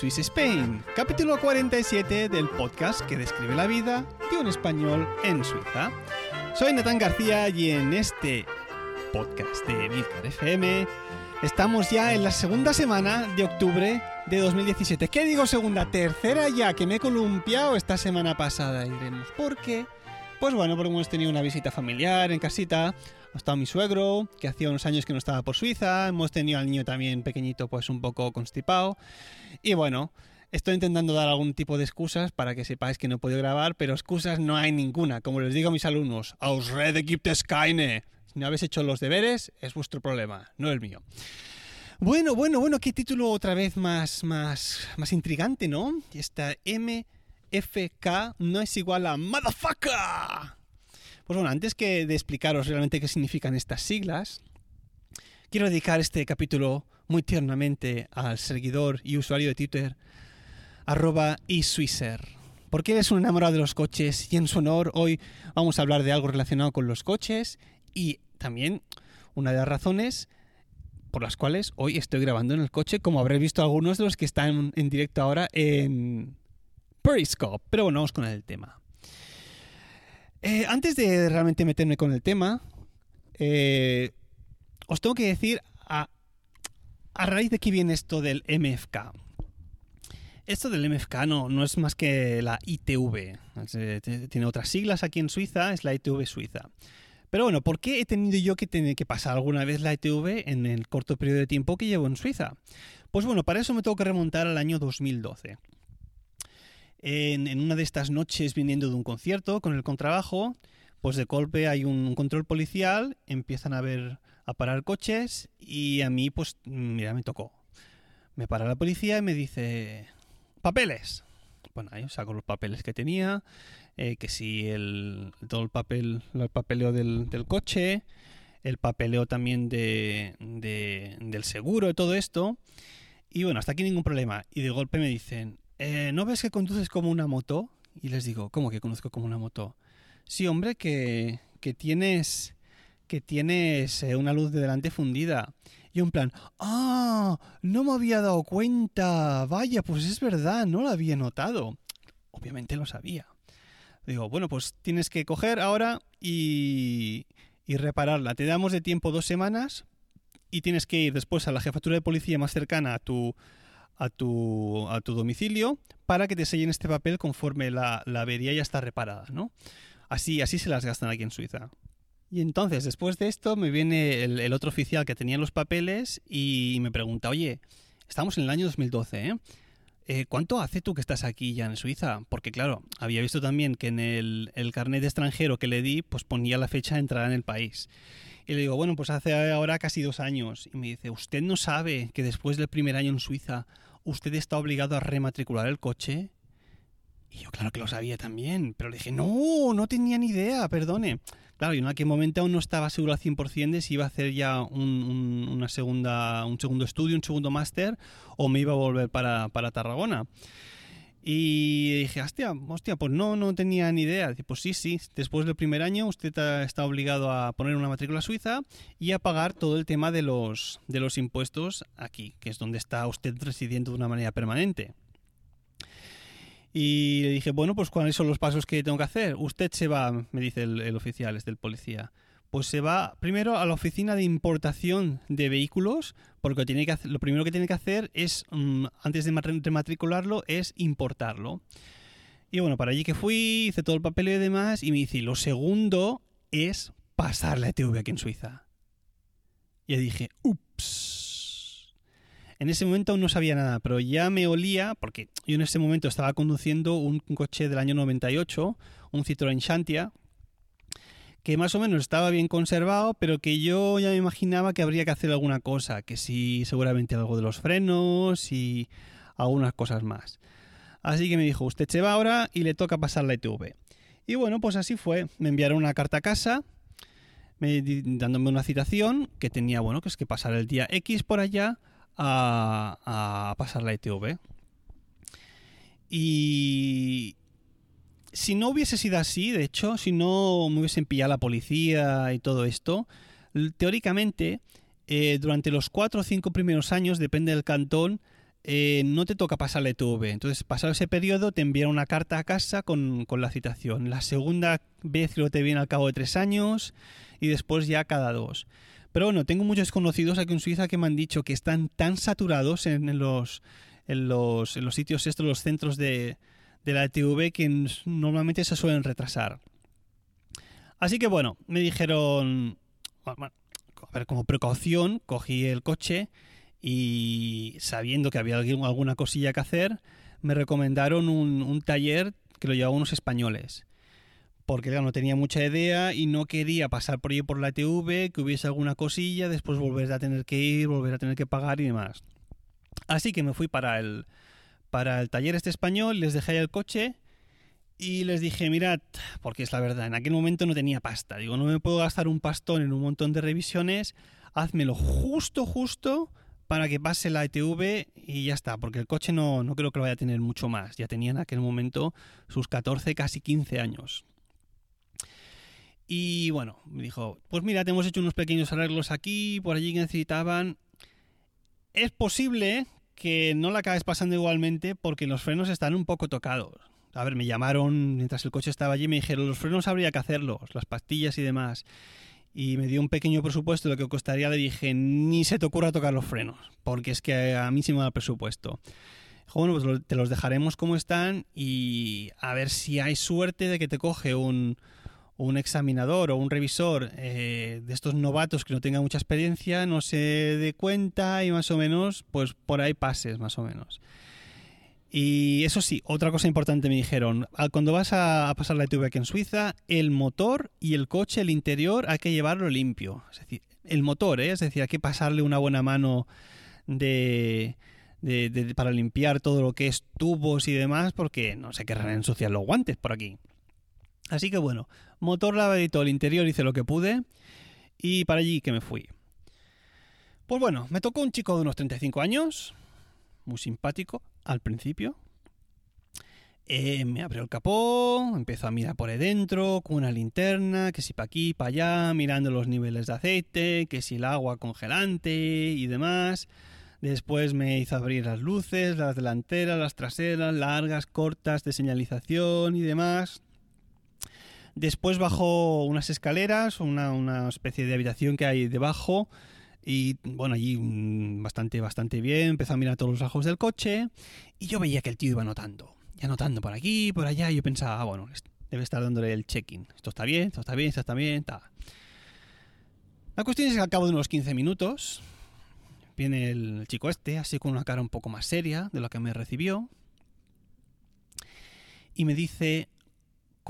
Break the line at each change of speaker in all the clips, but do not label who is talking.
Swiss Spain, capítulo 47 del podcast que describe la vida de un español en Suiza. Soy Natán García y en este podcast de Milcar FM estamos ya en la segunda semana de octubre de 2017. ¿Qué digo segunda? Tercera ya, que me he columpiado esta semana pasada, diremos. ¿Por qué? Pues bueno, porque hemos tenido una visita familiar en casita. Ha estado mi suegro, que hacía unos años que no estaba por Suiza. Hemos tenido al niño también pequeñito, pues un poco constipado. Y bueno, estoy intentando dar algún tipo de excusas para que sepáis que no he podido grabar, pero excusas no hay ninguna. Como les digo a mis alumnos, Ausrede gibt es keine. Si no habéis hecho los deberes, es vuestro problema, no el mío. Bueno, bueno, bueno, qué título otra vez más, más, más intrigante, ¿no? Esta MFK no es igual a Motherfucker. Pues bueno, antes que de explicaros realmente qué significan estas siglas, quiero dedicar este capítulo muy tiernamente al seguidor y usuario de Twitter, arroba eSwisser. Porque él es un enamorado de los coches y en su honor hoy vamos a hablar de algo relacionado con los coches y también una de las razones por las cuales hoy estoy grabando en el coche, como habréis visto algunos de los que están en directo ahora en Periscope. Pero bueno, vamos con el tema. Eh, antes de realmente meterme con el tema, eh, os tengo que decir a, a, raíz de qué viene esto del MFK. Esto del MFK no, es más que la ITV. Tiene otras siglas aquí en Suiza, es la ITV Suiza. Pero bueno, ¿por qué he tenido yo que tener que pasar alguna vez la ITV en el corto periodo de tiempo que llevo en Suiza? Pues bueno, para eso me tengo que remontar al año 2012 en, en, una de estas noches viniendo de un concierto con el contrabajo, pues de golpe hay un control policial, empiezan a ver a parar coches y a mí pues mira me tocó. Me para la policía y me dice papeles. Bueno, yo saco los papeles que tenía, eh, que si el todo el papel, el papeleo del, del coche, el papeleo también de, de, del seguro, de todo esto. Y bueno, hasta aquí ningún problema. Y de golpe me dicen, eh, ¿no ves que conduces como una moto? Y les digo, ¿cómo que conduzco como una moto? Sí, hombre, que, que tienes, que tienes eh, una luz de delante fundida. Y un plan, ah, no me había dado cuenta. Vaya, pues es verdad, no lo había notado. Obviamente lo sabía. Digo, bueno, pues tienes que coger ahora y, y repararla. Te damos de tiempo dos semanas y tienes que ir después a la jefatura de policía más cercana a tu, a tu, a tu domicilio para que te sellen este papel conforme la, la avería ya está reparada, ¿no? Así, así se las gastan aquí en Suiza. Y entonces, después de esto, me viene el, otro oficial que tenía los papeles y me pregunta, oye, estamos en el año 2012, ¿eh? ¿eh? ¿Cuánto hace tú que estás aquí ya en Suiza? Porque claro, había visto también que en el, el carnet de extranjero que le di, pues ponía la fecha de entrada en el país. Y le digo, bueno, pues hace ahora casi dos años. Y me dice, ¿usted no sabe que después del primer año en Suiza usted está obligado a rematricular el coche? Y yo, claro que lo sabía también, pero le dije, no, no tenía ni idea, perdone. Claro, yo en aquel momento aún no estaba seguro al 100% de si iba a hacer ya un, un, una segunda, un segundo estudio, un segundo máster, o me iba a volver para, para Tarragona. Y dije, hostia, hostia, pues no, no tenía ni idea. Dice, pues sí, sí, después del primer año usted está obligado a poner una matrícula suiza y a pagar todo el tema de los, de los impuestos aquí, que es donde está usted residiendo de una manera permanente. Y le dije, bueno, pues cuáles son los pasos que tengo que hacer. Usted se va, me dice el, oficial, es del policía pues se va primero a la oficina de importación de vehículos, porque tiene que hacer, lo primero que tiene que hacer es, um, antes de rematricularlo, es importarlo. Y bueno, para allí que fui, hice todo el papel y demás, y me dice, lo segundo es pasar la ETV aquí en Suiza. Y dije, ups. En ese momento aún no sabía nada, pero ya me olía, porque yo en ese momento estaba conduciendo un, coche del año 98, un Citroën Shantia, que más o menos estaba bien conservado, pero que yo ya me imaginaba que habría que hacer alguna cosa, que sí, seguramente algo de los frenos y algunas cosas más. Así que me dijo, usted se va ahora y le toca pasar la ITV. Y bueno, pues así fue. Me enviaron una carta a casa dándome una citación que tenía, bueno, que es que pasar el día X por allá a, pasar la ITV. Y si no hubiese sido así, de hecho, si no me hubiesen pillado la policía y todo esto, teóricamente, eh, durante los cuatro o cinco primeros años, depende del cantón, eh, no te toca pasar la ETV. Entonces, pasado ese periodo, te envían una carta a casa con, la citación. La segunda vez lo te viene al cabo de tres años y después ya cada dos. Pero bueno, tengo muchos conocidos aquí en Suiza que me han dicho que están tan saturados en, los, en, los, en los sitios estos, los centros de, de la ETV, que normalmente se suelen retrasar. Así que bueno, me dijeron, a ver, como precaución, cogí el coche y sabiendo que había alguna cosilla que hacer, me recomendaron un, taller que lo llevaban unos españoles. Porque no tenía mucha idea y no quería pasar por ahí por la TV, que hubiese alguna cosilla, después volver a tener que ir, volver a tener que pagar y demás. Así que me fui para el, para el taller este español, les dejé ahí el coche y les dije, mirad, porque es la verdad, en aquel momento no tenía pasta. Digo, no me puedo gastar un pastón en un montón de revisiones, házmelo justo, justo para que pase la ETV y ya está, porque el coche no, no creo que lo vaya a tener mucho más. Ya tenía en aquel momento sus 14, casi 15 años. Y bueno, me dijo, pues mira, te hemos hecho unos pequeños arreglos aquí, por allí que necesitaban. Es posible que no la acabes pasando igualmente porque los frenos están un poco tocados. A ver, me llamaron mientras el coche estaba allí me dijeron, los frenos habría que hacerlos, las pastillas y demás y me dio un pequeño presupuesto de lo que costaría, le dije, ni se te ocurra tocar los frenos, porque es que a mí sí me da presupuesto. bueno, pues te los dejaremos como están y a ver si hay suerte de que te coge un, un examinador o un revisor eh, de estos novatos que no tenga mucha experiencia, no se dé cuenta y más o menos, pues por ahí pases, más o menos. Y eso sí, otra cosa importante me dijeron, cuando vas a pasar la ITV aquí en Suiza, el motor y el coche, el interior, hay que llevarlo limpio. Es decir, el motor, ¿eh? es decir, hay que pasarle una buena mano de, para limpiar todo lo que es tubos y demás, porque no se querrán ensuciar los guantes por aquí. Así que bueno, motor lavadito, el interior hice lo que pude y para allí que me fui. Pues bueno, me tocó un chico de unos 35 años, muy simpático, al principio. Eh, me abrió el capó, empezó a mirar por ahí dentro con una linterna, que si para aquí, para allá, mirando los niveles de aceite, que si el agua congelante y demás. Después me hizo abrir las luces, las delanteras, las traseras, largas, cortas, de señalización y demás. Después bajó unas escaleras, una, una especie de habitación que hay debajo, y bueno, allí mm, bastante, bastante bien. Empezó a mirar todos los ojos del coche. Y yo veía que el tío iba anotando. Y anotando por aquí, por allá. Y yo pensaba, ah, bueno, debe estar dándole el check-in. Esto está bien, esto está bien, esto está bien, está. La cuestión es que al cabo de unos 15 minutos viene el chico este, así con una cara un poco más seria de lo que me recibió. Y me dice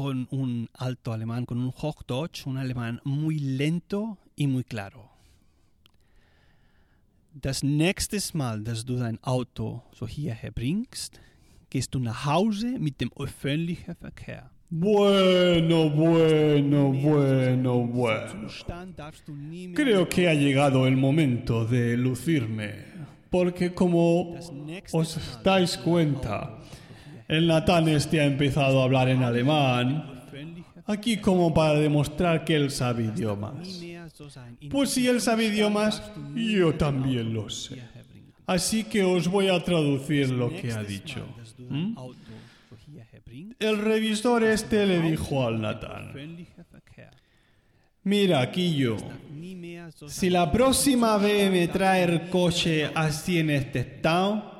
con un alto alemán, con un Hochdeutsch, un alemán muy lento y muy claro. Das nächste Mal, dass du dein Auto so hierher bringst, gehst du nach Hause mit dem öffentlichen Verkehr.
Bueno, bueno, bueno, bueno. Creo que ha llegado el momento de lucirme, porque como os dais cuenta, el Natán este ha empezado a hablar en alemán, aquí como para demostrar que él sabe idiomas. Pues si él sabe idiomas, yo también lo sé. Así que os voy a traducir lo que ha dicho. ¿Mm? El revisor este le dijo al Natán, mira, Quillo, si la próxima vez me trae el coche así en este estado...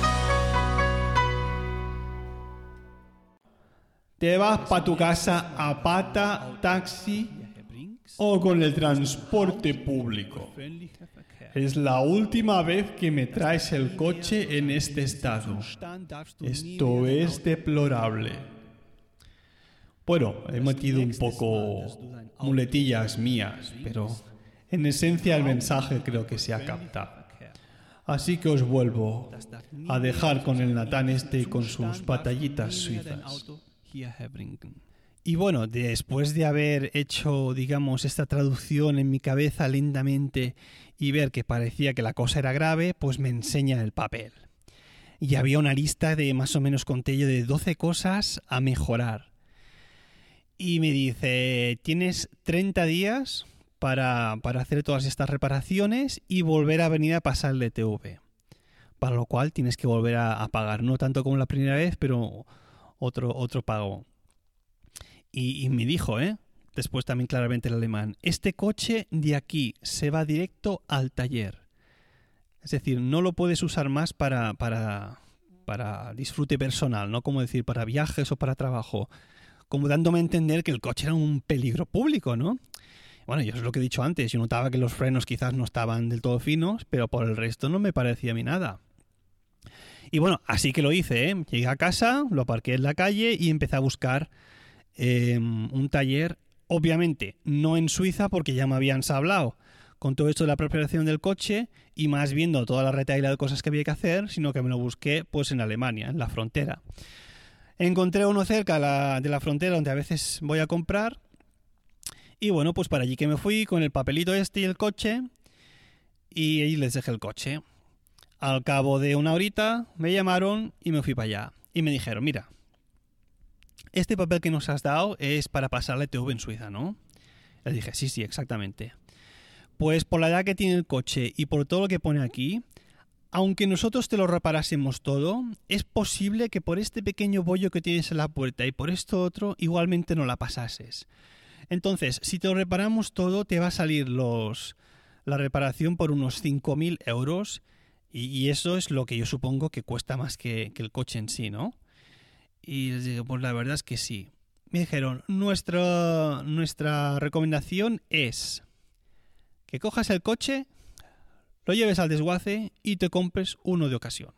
¿Te vas para tu casa a pata, taxi o con el transporte público? Es la última vez que me traes el coche en este estado. Esto es deplorable. Bueno, he metido un poco muletillas mías, pero en esencia el mensaje creo que se ha captado. Así que os vuelvo a dejar con el Natán este con sus batallitas suizas. Y bueno, después de haber hecho, digamos, esta traducción en mi cabeza lentamente y ver que parecía que la cosa era grave, pues me enseña el papel. Y había una lista de más o menos conté yo de 12 cosas a mejorar. Y me dice, tienes 30 días para, para hacer todas estas reparaciones y volver a venir a pasar el TV. Para lo cual tienes que volver a pagar, no tanto como la primera vez, pero otro, otro pago. Y, me dijo, ¿eh? Después también claramente el alemán, este coche de aquí se va directo al taller. Es decir, no lo puedes usar más para, para, para disfrute personal, no como decir para viajes o para trabajo. Como dándome a entender que el coche era un peligro público, ¿no? Bueno, yo es lo que he dicho antes, yo notaba que los frenos quizás no estaban del todo finos, pero por el resto no me parecía a mí nada. Y bueno, así que lo hice, ¿eh? Llegué a casa, lo aparqué en la calle y empecé a buscar em, un taller, obviamente no en Suiza porque ya me habían sablado con todo esto de la preparación del coche y más viendo toda la retaila de cosas que había que hacer, sino que me lo busqué pues en Alemania, en la frontera. Encontré uno cerca de la frontera donde a veces voy a comprar y bueno, pues para allí que me fui con el papelito este y el coche y ahí les dejé el coche. Al cabo de una horita me llamaron y me fui para allá. Y me dijeron, mira, este papel que nos has dado es para pasarle TV en Suiza, ¿no? Le dije, sí, sí, exactamente. Pues por la edad que tiene el coche y por todo lo que pone aquí, aunque nosotros te lo reparásemos todo, es posible que por este pequeño bollo que tienes en la puerta y por esto otro, igualmente no la pasases. Entonces, si te lo reparamos todo, te va a salir los, la reparación por unos 5.000 euros y, eso es lo que yo supongo que cuesta más que, el coche en sí, ¿no? Y les digo, pues la verdad es que sí. Me dijeron, nuestra, nuestra recomendación es que cojas el coche, lo lleves al desguace y te compres uno de ocasión.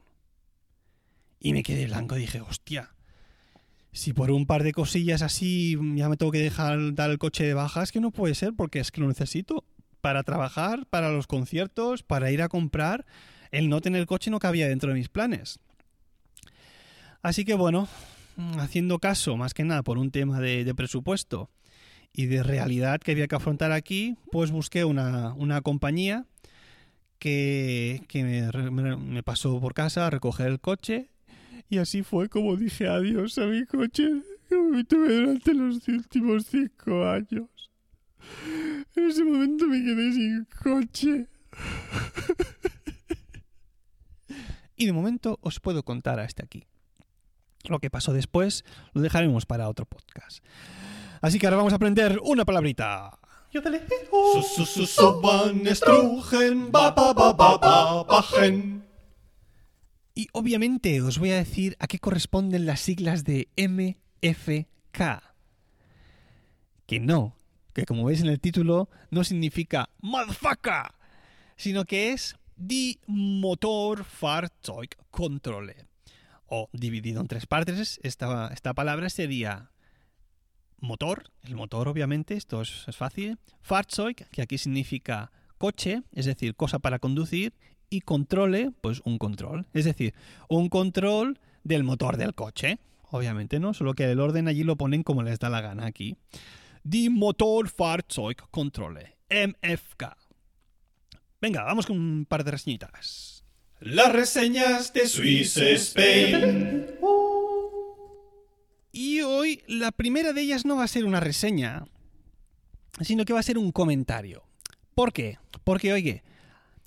Y me quedé blanco, dije, hostia, si por un par de cosillas así ya me tengo que dejar dar el coche de baja, es que no puede ser porque es que lo necesito para trabajar, para los conciertos, para ir a comprar el no tener coche no cabía dentro de mis planes. Así que bueno, haciendo caso más que nada por un tema de, presupuesto y de realidad que había que afrontar aquí, pues busqué una, compañía que, me, me, pasó por casa a recoger el coche y así fue como dije adiós a mi coche que tuve durante los últimos cinco años. En ese momento me quedé sin coche. y de momento os puedo contar hasta aquí. Lo que pasó después lo dejaremos para otro podcast. Así que ahora vamos a aprender una palabrita. Y obviamente os voy a decir a qué corresponden las siglas de MFK. Que no, que como veis en el título no significa motherfucker, sino que es Die Motorfahrzeugkontrolle. O dividido en tres partes, esta, esta palabra sería motor, el motor obviamente, esto es, fácil. Fahrzeug, que aquí significa coche, es decir, cosa para conducir. Y controle, pues un control. Es decir, un control del motor del coche. Obviamente, ¿no? Solo que el orden allí lo ponen como les da la gana aquí. Die Motorfahrzeugkontrolle, MFK. Venga, vamos con un par de reseñitas.
Las reseñas de Swiss Spain.
Y hoy la primera de ellas no va a ser una reseña, sino que va a ser un comentario. ¿Por qué? Porque, oye,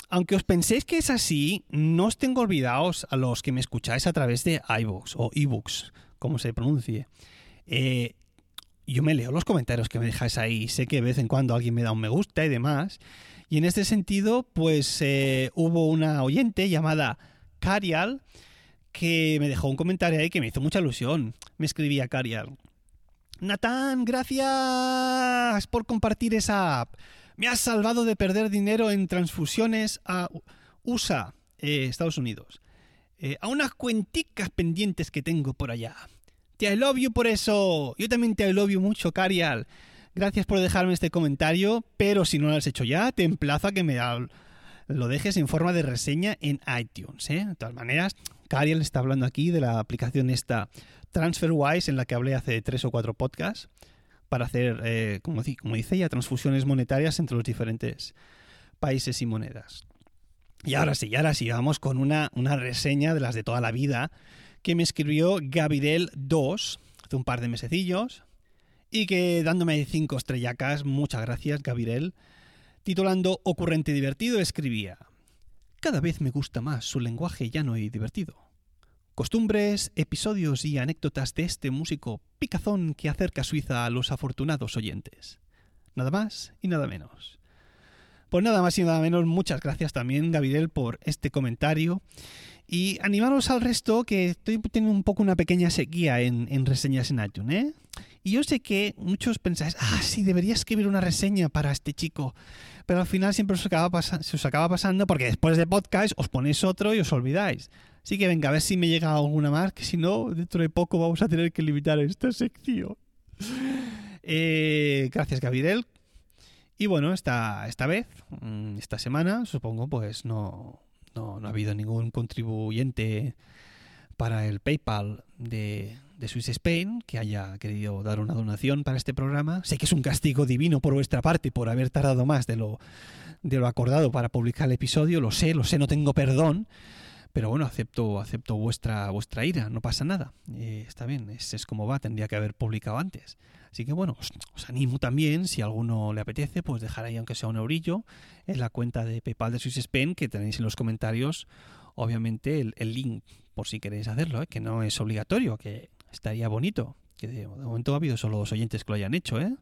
aunque os penséis que es así, no os tengo olvidados a los que me escucháis a través de iVoox o ebooks, como se pronuncie. Eh, yo me leo los comentarios que me dejáis ahí. Sé que de vez en cuando alguien me da un me gusta y demás. Y en este sentido, pues eh, hubo una oyente llamada Carial que me dejó un comentario ahí que me hizo mucha ilusión. Me escribía Carial. Natán, gracias por compartir esa app. Me has salvado de perder dinero en transfusiones a USA, eh, Estados Unidos. Eh, a unas cuenticas pendientes que tengo por allá. Te I love you por eso. Yo también te I love you mucho, Carial. Gracias por dejarme este comentario, pero si no lo has hecho ya, te emplazo a que me lo dejes en forma de reseña en iTunes. ¿eh? De todas maneras, Carial está hablando aquí de la aplicación esta TransferWise en la que hablé hace tres o cuatro podcasts para hacer, eh, como, dice ella, transfusiones monetarias entre los diferentes países y monedas. Y ahora sí, ahora sí, vamos con una, una reseña de las de toda la vida que me escribió Gabriel 2 hace un par de mesecillos y que dándome cinco estrellacas, muchas gracias Gabriel, titulando Ocurrente y divertido, escribía Cada vez me gusta más su lenguaje llano y divertido. Costumbres, episodios y anécdotas de este músico picazón que acerca a Suiza a los afortunados oyentes. Nada más y nada menos. Pues nada más y nada menos, muchas gracias también, Gabriel, por este comentario y animaros al resto que estoy teniendo un poco una pequeña sequía en, reseñas en iTunes, ¿eh? Y yo sé que muchos pensáis, ah, sí, debería escribir una reseña para este chico. Pero al final siempre os acaba, se os acaba pasando porque después de podcast os ponéis otro y os olvidáis. Así que venga, a ver si me llega alguna más, que si no, dentro de poco vamos a tener que limitar esta sección. Eh, gracias, Gabriel. Y bueno, esta, esta vez, mm, esta semana, supongo, pues no, no, ha habido ningún contribuyente para el PayPal de, de Swiss Spain que haya querido dar una donación para este programa. Sé que es un castigo divino por vuestra parte por haber tardado más de lo, de lo acordado para publicar el episodio. Lo sé, lo sé, no tengo perdón. Pero bueno, acepto, acepto vuestra, vuestra ira, no pasa nada. Eh, está bien, es, es como va, tendría que haber publicado antes. Así que bueno, os, animo también, si a alguno le apetece, pues dejar ahí aunque sea un eurillo en la cuenta de PayPal de Swiss Spain, que tenéis en los comentarios, obviamente, el, link por si queréis hacerlo, ¿eh? que no es obligatorio, que estaría bonito. Que de, momento ha habido solo dos oyentes que lo hayan hecho, ¿eh?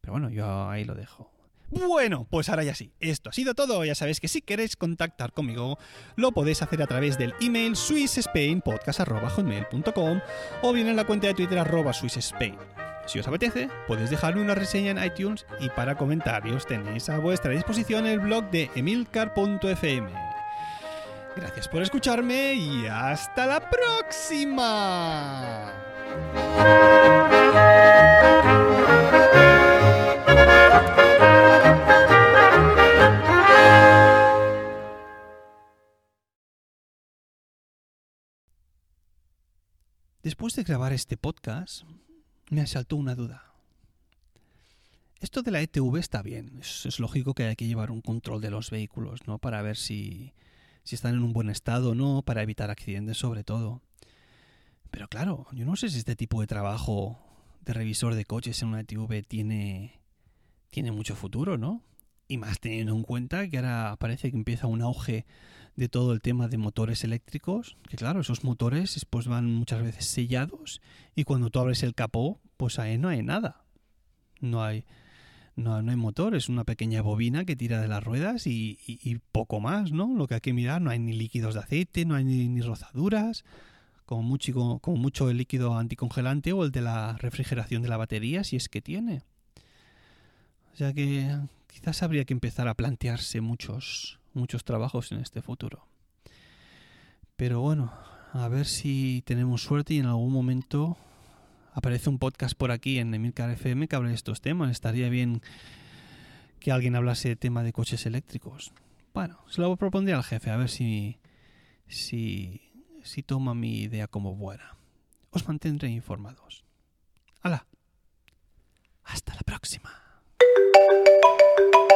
Pero bueno, yo ahí lo dejo. Bueno, pues ahora ya sí. Esto ha sido todo. Ya sabéis que si queréis contactar conmigo, lo podéis hacer a través del email swissspainpodcast.com o bien en la cuenta de Twitter arroba swissspain. Si os apetece, podéis dejarme una reseña en iTunes y para comentarios tenéis a vuestra disposición el blog de emilcar.fm. Gracias por escucharme y hasta la próxima. Después de grabar este podcast, me asaltó una duda. Esto de la ETV está bien, es, lógico que hay que llevar un control de los vehículos, ¿no? Para ver si, si están en un buen estado o no, para evitar accidentes sobre todo. Pero claro, yo no sé si este tipo de trabajo de revisor de coches en una ETV tiene, tiene mucho futuro, ¿no? Y más teniendo en cuenta que ahora parece que empieza un auge de todo el tema de motores eléctricos, que claro, esos motores después van muchas veces sellados y cuando tú abres el capó, pues ahí no hay nada. No hay, no, no hay motor, es una pequeña bobina que tira de las ruedas y, poco más, ¿no? Lo que hay que mirar, no hay ni líquidos de aceite, no hay ni, rozaduras, como mucho, como mucho el líquido anticongelante o el de la refrigeración de la batería, si es que tiene. O sea que quizás habría que empezar a plantearse muchos, muchos trabajos en este futuro. Pero bueno, a ver si tenemos suerte y en algún momento aparece un podcast por aquí en Emilcar FM que hable de estos temas. Estaría bien que alguien hablase de tema de coches eléctricos. Bueno, se lo propondría al jefe, a ver si, si, si toma mi idea como buena. Os mantendré informados. ¡Hala! Hasta la próxima. thank you